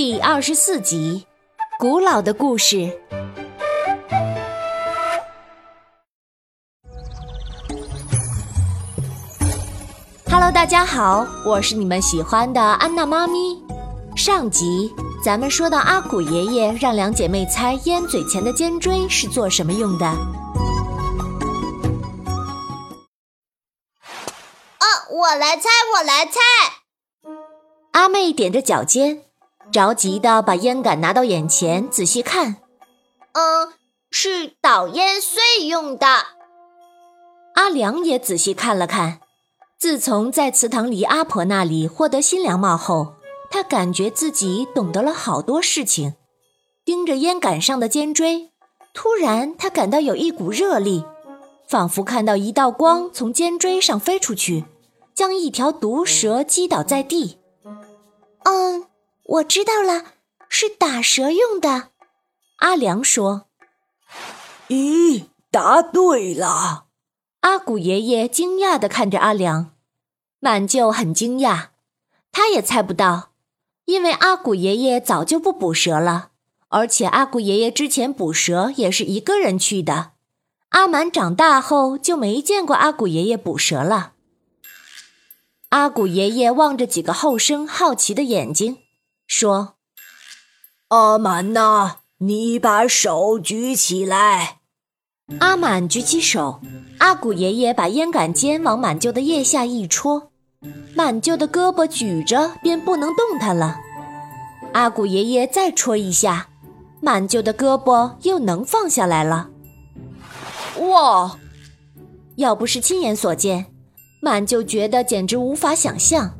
第二十四集，古老的故事。Hello，大家好，我是你们喜欢的安娜妈咪。上集咱们说到阿古爷爷让两姐妹猜烟嘴前的尖锥是做什么用的。啊，我来猜，我来猜。阿妹踮着脚尖，着急的把烟杆拿到眼前仔细看。嗯，是捣烟碎用的。阿良也仔细看了看。自从在祠堂里阿婆那里获得新娘帽后，他感觉自己懂得了好多事情。盯着烟杆上的尖锥，突然他感到有一股热力，仿佛看到一道光从尖锥上飞出去，将一条毒蛇击倒在地。嗯，我知道了，是打蛇用的。阿良说：“咦，答对了。”阿古爷爷惊讶地看着阿良，满舅很惊讶，他也猜不到，因为阿古爷爷早就不捕蛇了，而且阿古爷爷之前捕蛇也是一个人去的。阿满长大后就没见过阿古爷爷捕蛇了。阿古爷爷望着几个后生好奇的眼睛，说：“阿满呐，你把手举起来。”阿满举起手。阿古爷爷把烟杆尖往满舅的腋下一戳，满舅的胳膊举着便不能动弹了。阿古爷爷再戳一下，满舅的胳膊又能放下来了。哇！要不是亲眼所见，满舅觉得简直无法想象。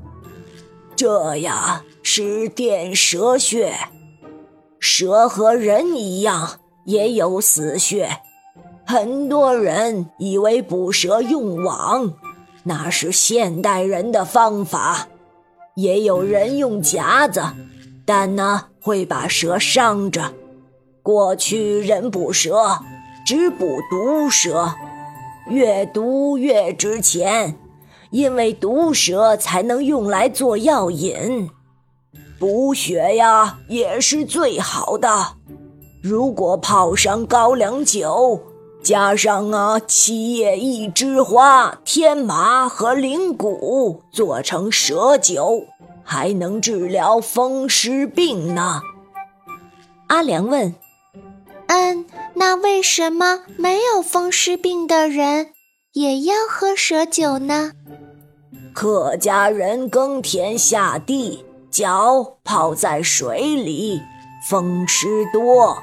这呀是电蛇穴，蛇和人一样也有死穴。很多人以为捕蛇用网，那是现代人的方法；也有人用夹子，但呢会把蛇伤着。过去人捕蛇只捕毒蛇，越毒越值钱，因为毒蛇才能用来做药引。补血呀也是最好的，如果泡上高粱酒。加上啊，七叶一枝花、天麻和灵骨，做成蛇酒，还能治疗风湿病呢。阿良问：“嗯，那为什么没有风湿病的人也要喝蛇酒呢？”客家人耕田下地，脚泡在水里，风吃多，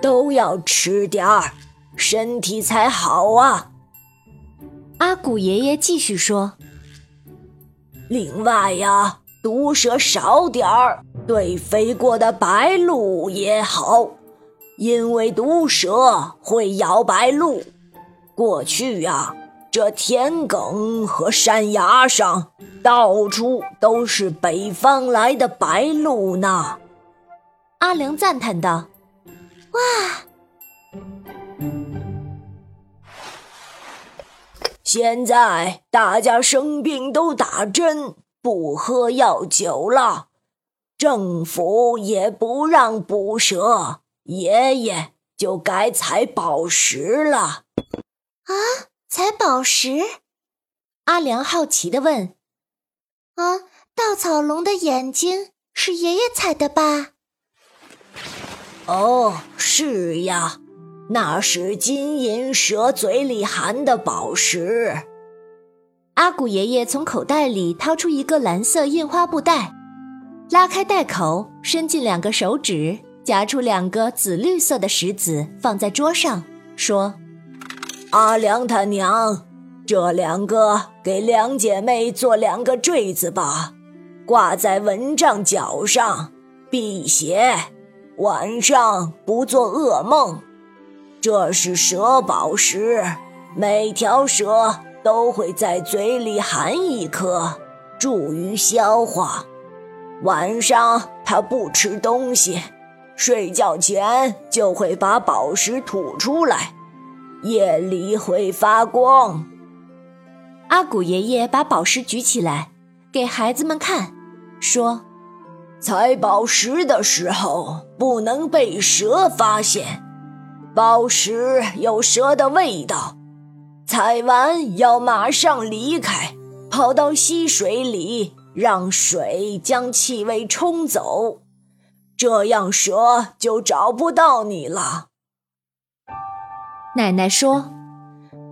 都要吃点儿。身体才好啊！阿古爷爷继续说：“另外呀，毒蛇少点儿，对飞过的白鹭也好，因为毒蛇会咬白鹭。过去呀，这田埂和山崖上到处都是北方来的白鹭呢。”阿良赞叹道：“哇！”现在大家生病都打针，不喝药酒了，政府也不让捕蛇，爷爷就该采宝石了。啊，采宝石？阿良好奇的问。啊，稻草龙的眼睛是爷爷采的吧？哦，是呀。那是金银蛇嘴里含的宝石。阿古爷爷从口袋里掏出一个蓝色印花布袋，拉开袋口，伸进两个手指，夹出两个紫绿色的石子，放在桌上，说：“阿良他娘，这两个给两姐妹做两个坠子吧，挂在蚊帐脚上辟邪，晚上不做噩梦。”这是蛇宝石，每条蛇都会在嘴里含一颗，助于消化。晚上它不吃东西，睡觉前就会把宝石吐出来，夜里会发光。阿古爷爷把宝石举起来，给孩子们看，说：“采宝石的时候不能被蛇发现，宝石有蛇的味道。采完要马上离开，跑到溪水里，让水将气味冲走，这样蛇就找不到你了。奶奶说：“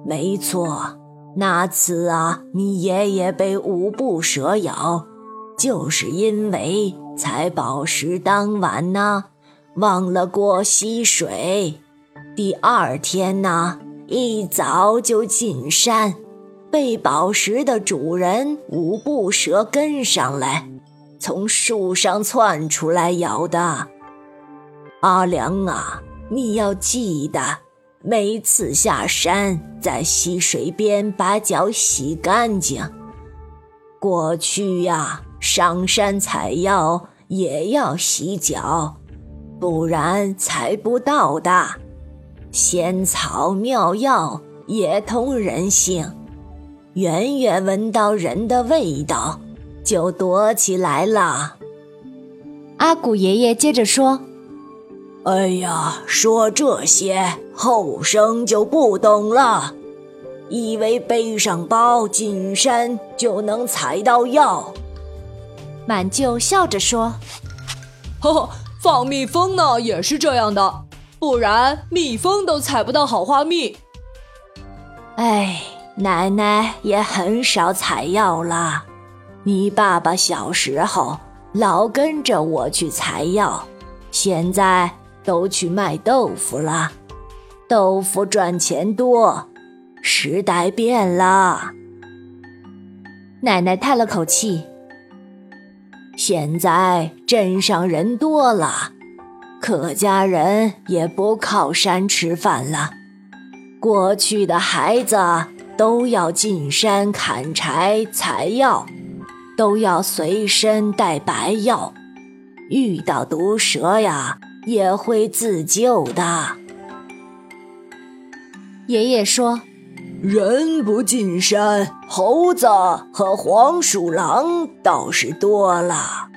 没错，那次啊，你爷爷被五步蛇咬，就是因为采宝石当晚呢，忘了过溪水，第二天呢。”一早就进山，被宝石的主人五步蛇跟上来，从树上窜出来咬的。阿良啊，你要记得，每次下山在溪水边把脚洗干净。过去呀，上山采药也要洗脚，不然采不到的。仙草妙药也通人性，远远闻到人的味道，就躲起来了。阿古爷爷接着说：“哎呀，说这些后生就不懂了，以为背上包进山就能采到药。”满舅笑着说：“呵呵，放蜜蜂呢也是这样的。”不然蜜蜂都采不到好花蜜。哎，奶奶也很少采药了。你爸爸小时候老跟着我去采药，现在都去卖豆腐了。豆腐赚钱多，时代变了。奶奶叹了口气。现在镇上人多了。客家人也不靠山吃饭了，过去的孩子都要进山砍柴采药，都要随身带白药，遇到毒蛇呀也会自救的。爷爷说：“人不进山，猴子和黄鼠狼倒是多了。”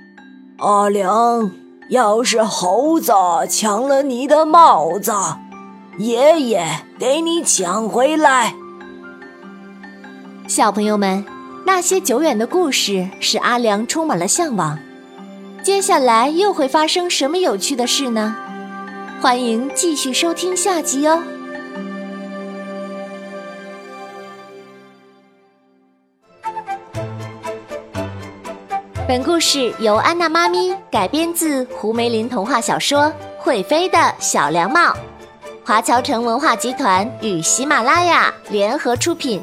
阿良。要是猴子抢了你的帽子，爷爷给你抢回来。小朋友们，那些久远的故事使阿良充满了向往。接下来又会发生什么有趣的事呢？欢迎继续收听下集哦。本故事由安娜妈咪改编自胡梅林童话小说《会飞的小凉帽》，华侨城文化集团与喜马拉雅联合出品。